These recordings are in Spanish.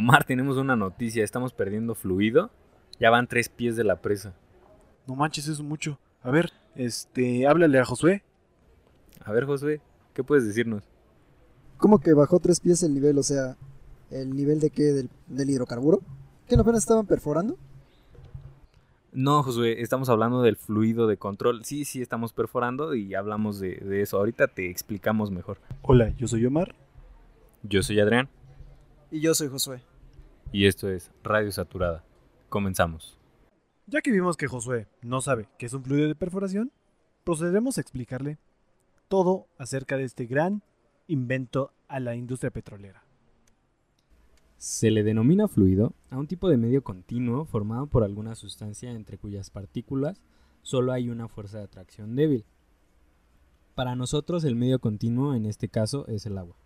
Omar, tenemos una noticia, estamos perdiendo fluido. Ya van tres pies de la presa. No manches, eso es mucho. A ver, este, háblale a Josué. A ver, Josué, ¿qué puedes decirnos? ¿Cómo que bajó tres pies el nivel? O sea, ¿el nivel de qué? ¿Del, del hidrocarburo? ¿Que no apenas estaban perforando? No, Josué, estamos hablando del fluido de control. Sí, sí, estamos perforando y hablamos de, de eso. Ahorita te explicamos mejor. Hola, yo soy Omar. Yo soy Adrián Y yo soy Josué. Y esto es Radio Saturada. Comenzamos. Ya que vimos que Josué no sabe qué es un fluido de perforación, procederemos a explicarle todo acerca de este gran invento a la industria petrolera. Se le denomina fluido a un tipo de medio continuo formado por alguna sustancia entre cuyas partículas solo hay una fuerza de atracción débil. Para nosotros el medio continuo en este caso es el agua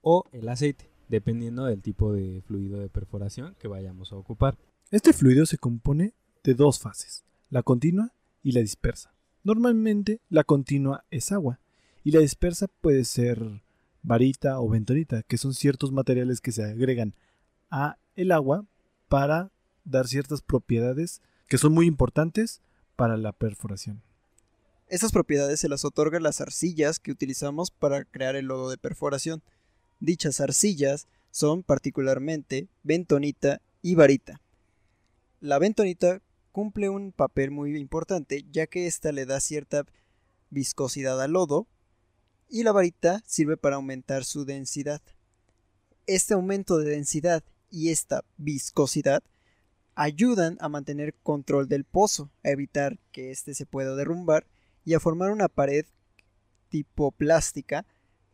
o el aceite, dependiendo del tipo de fluido de perforación que vayamos a ocupar. Este fluido se compone de dos fases, la continua y la dispersa. Normalmente la continua es agua y la dispersa puede ser varita o bentonita, que son ciertos materiales que se agregan a el agua para dar ciertas propiedades que son muy importantes para la perforación. Estas propiedades se las otorgan las arcillas que utilizamos para crear el lodo de perforación. Dichas arcillas son particularmente bentonita y varita. La bentonita cumple un papel muy importante ya que ésta le da cierta viscosidad al lodo y la varita sirve para aumentar su densidad. Este aumento de densidad y esta viscosidad ayudan a mantener control del pozo, a evitar que éste se pueda derrumbar y a formar una pared tipo plástica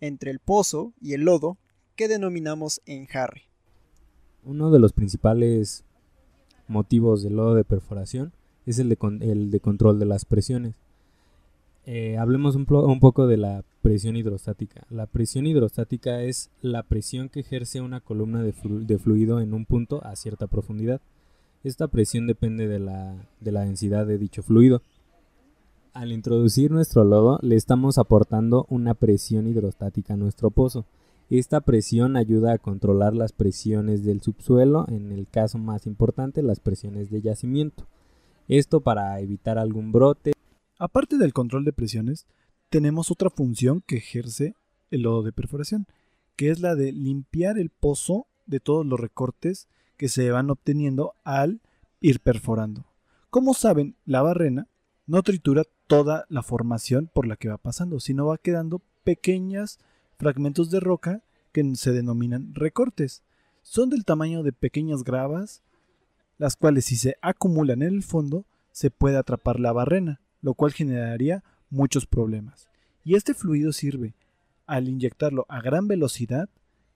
entre el pozo y el lodo que denominamos enjarre. Uno de los principales motivos del lodo de perforación es el de, el de control de las presiones. Eh, hablemos un, poco de la presión hidrostática. La presión hidrostática es la presión que ejerce una columna de, flu- de fluido en un punto a cierta profundidad. Esta presión depende de la densidad de dicho fluido. Al introducir nuestro lodo le estamos aportando una presión hidrostática a nuestro pozo. Esta presión ayuda a controlar las presiones del subsuelo, en el caso más importante las presiones de yacimiento. Esto para evitar algún brote. Aparte del control de presiones, tenemos otra función que ejerce el lodo de perforación, que es la de limpiar el pozo de todos los recortes que se van obteniendo al ir perforando. Como saben, la barrena no tritura toda la formación por la que va pasando, sino va quedando pequeños fragmentos de roca que se denominan recortes. Son del tamaño de pequeñas gravas, las cuales si se acumulan en el fondo se puede atrapar la barrena, lo cual generaría muchos problemas. Y este fluido sirve, al inyectarlo a gran velocidad,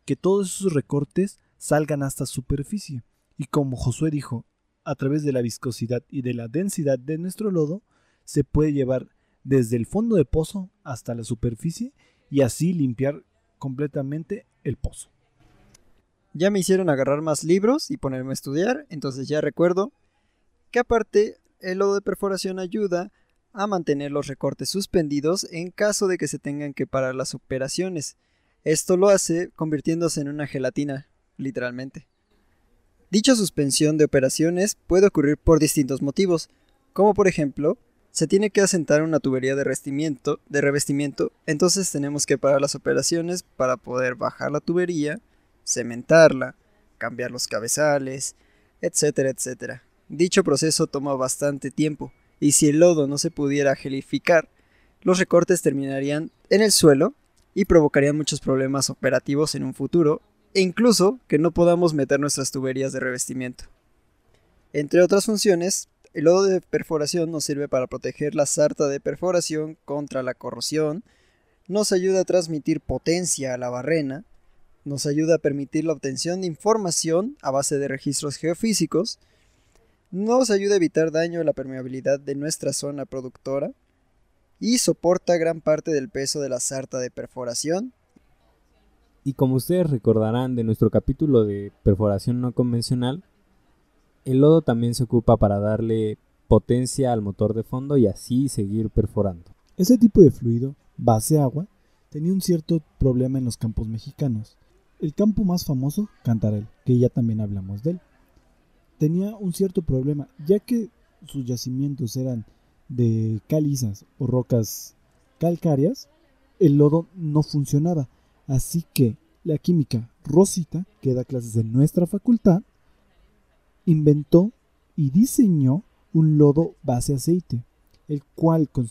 que todos esos recortes salgan hasta superficie. Y como Josué dijo, a través de la viscosidad y de la densidad de nuestro lodo, se puede llevar desde el fondo de pozo hasta la superficie y así limpiar completamente el pozo. Ya me hicieron agarrar más libros y ponerme a estudiar, entonces ya recuerdo que aparte el lodo de perforación ayuda a mantener los recortes suspendidos en caso de que se tengan que parar las operaciones. Esto lo hace convirtiéndose en una gelatina, literalmente. Dicha suspensión de operaciones puede ocurrir por distintos motivos, como por ejemplo, se tiene que asentar una tubería de revestimiento, entonces tenemos que parar las operaciones para poder bajar la tubería, cementarla, cambiar los cabezales, etcétera, etcétera. Dicho proceso toma bastante tiempo, y si el lodo no se pudiera gelificar, los recortes terminarían en el suelo y provocarían muchos problemas operativos en un futuro, e incluso que no podamos meter nuestras tuberías de revestimiento. Entre otras funciones, el lodo de perforación nos sirve para proteger la sarta de perforación contra la corrosión, nos ayuda a transmitir potencia a la barrena, nos ayuda a permitir la obtención de información a base de registros geofísicos, nos ayuda a evitar daño a la permeabilidad de nuestra zona productora y soporta gran parte del peso de la sarta de perforación. Y como ustedes recordarán de nuestro capítulo de perforación no convencional, el lodo también se ocupa para darle potencia al motor de fondo y así seguir perforando. Ese tipo de fluido, base agua, tenía un cierto problema en los campos mexicanos, El campo más famoso, Cantarel, que ya también hablamos de él, tenía un cierto problema, ya que sus yacimientos eran de calizas o rocas calcáreas, el lodo no funcionaba. Así que la química Rosita, que da clases en nuestra facultad, inventó y diseñó un lodo base aceite, el cual con,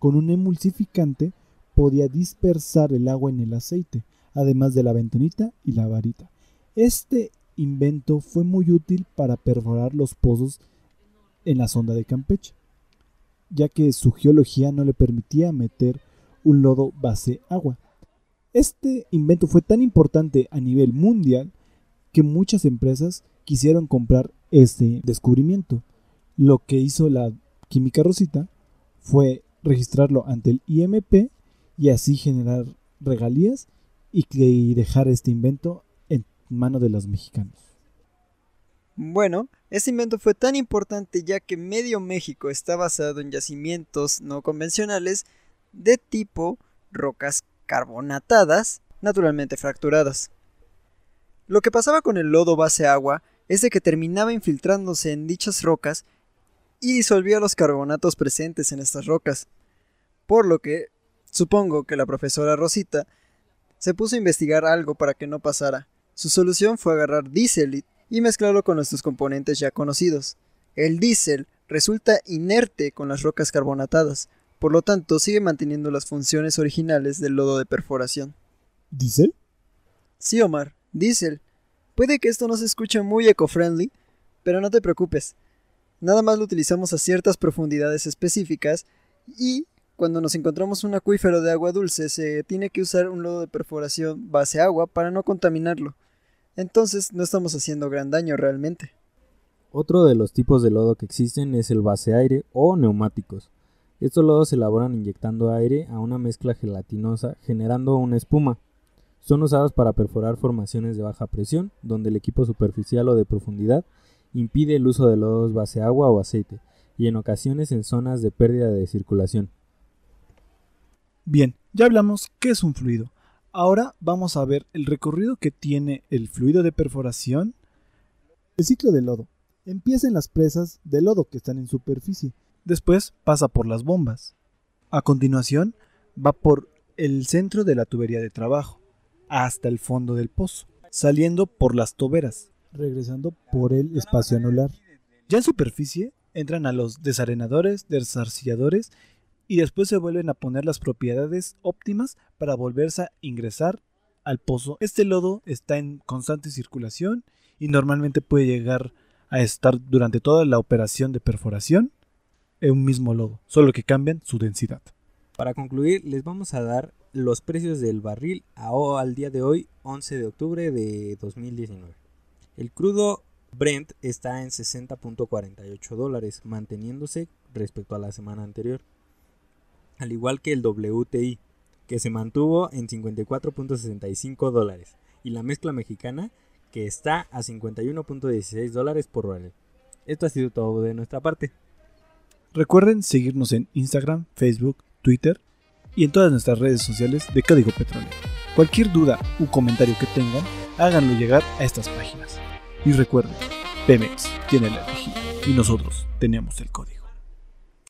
un emulsificante podía dispersar el agua en el aceite, además de la ventonita y la varita. Este invento fue muy útil para perforar los pozos en la sonda de Campeche, ya que su geología no le permitía meter un lodo base agua. Este invento fue tan importante a nivel mundial que muchas empresas quisieron comprar este descubrimiento. Lo que hizo la química Rosita fue registrarlo ante el IMP y así generar regalías y dejar este invento en manos de los mexicanos. Bueno, este invento fue tan importante ya que medio México está basado en yacimientos no convencionales de tipo rocas carbonatadas, naturalmente fracturadas. Lo que pasaba con el lodo base agua es de que terminaba infiltrándose en dichas rocas y disolvía los carbonatos presentes en estas rocas. Por lo que, supongo que la profesora Rosita se puso a investigar algo para que no pasara. Su solución fue agarrar diésel y mezclarlo con nuestros componentes ya conocidos. El diésel resulta inerte con las rocas carbonatadas, por lo tanto sigue manteniendo las funciones originales del lodo de perforación. ¿Diésel? Sí, Omar, diésel. Puede que esto no se escuche muy eco-friendly, pero no te preocupes. Nada más lo utilizamos a ciertas profundidades específicas y cuando nos encontramos un acuífero de agua dulce se tiene que usar un lodo de perforación base agua para no contaminarlo. Entonces no estamos haciendo gran daño realmente. Otro de los tipos de lodo que existen es el base aire o neumáticos. Estos lodos se elaboran inyectando aire a una mezcla gelatinosa generando una espuma. Son usados para perforar formaciones de baja presión, donde el equipo superficial o de profundidad impide el uso de lodos base agua o aceite, y en ocasiones en zonas de pérdida de circulación. Bien, ya hablamos qué es un fluido. Ahora vamos a ver el recorrido que tiene el fluido de perforación. El ciclo del lodo. Empieza en las presas de lodo que están en superficie. Después pasa por las bombas. A continuación va por el centro de la tubería de trabajo hasta el fondo del pozo, saliendo por las toberas, regresando por el espacio anular. Ya en superficie entran a los desarenadores, desarcilladores y después se vuelven a poner las propiedades óptimas para volverse a ingresar al pozo. Este lodo está en constante circulación y normalmente puede llegar a estar durante toda la operación de perforación en un mismo lodo, solo que cambian su densidad. Para concluir, les vamos a dar los precios del barril al día de hoy, 11 de octubre de 2019. El crudo Brent está en 60.48 dólares, manteniéndose respecto a la semana anterior al igual que el WTI, que se mantuvo en 54.65 dólares, y la mezcla mexicana, que está a 51.16 dólares por barril. Esto ha sido todo de nuestra parte. Recuerden seguirnos en Instagram, Facebook, Twitter y en todas nuestras redes sociales de Código Petróleo. Cualquier duda u comentario que tengan, háganlo llegar a estas páginas. Y recuerden, Pemex tiene la energía y nosotros tenemos el código.